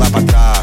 lá pra trás.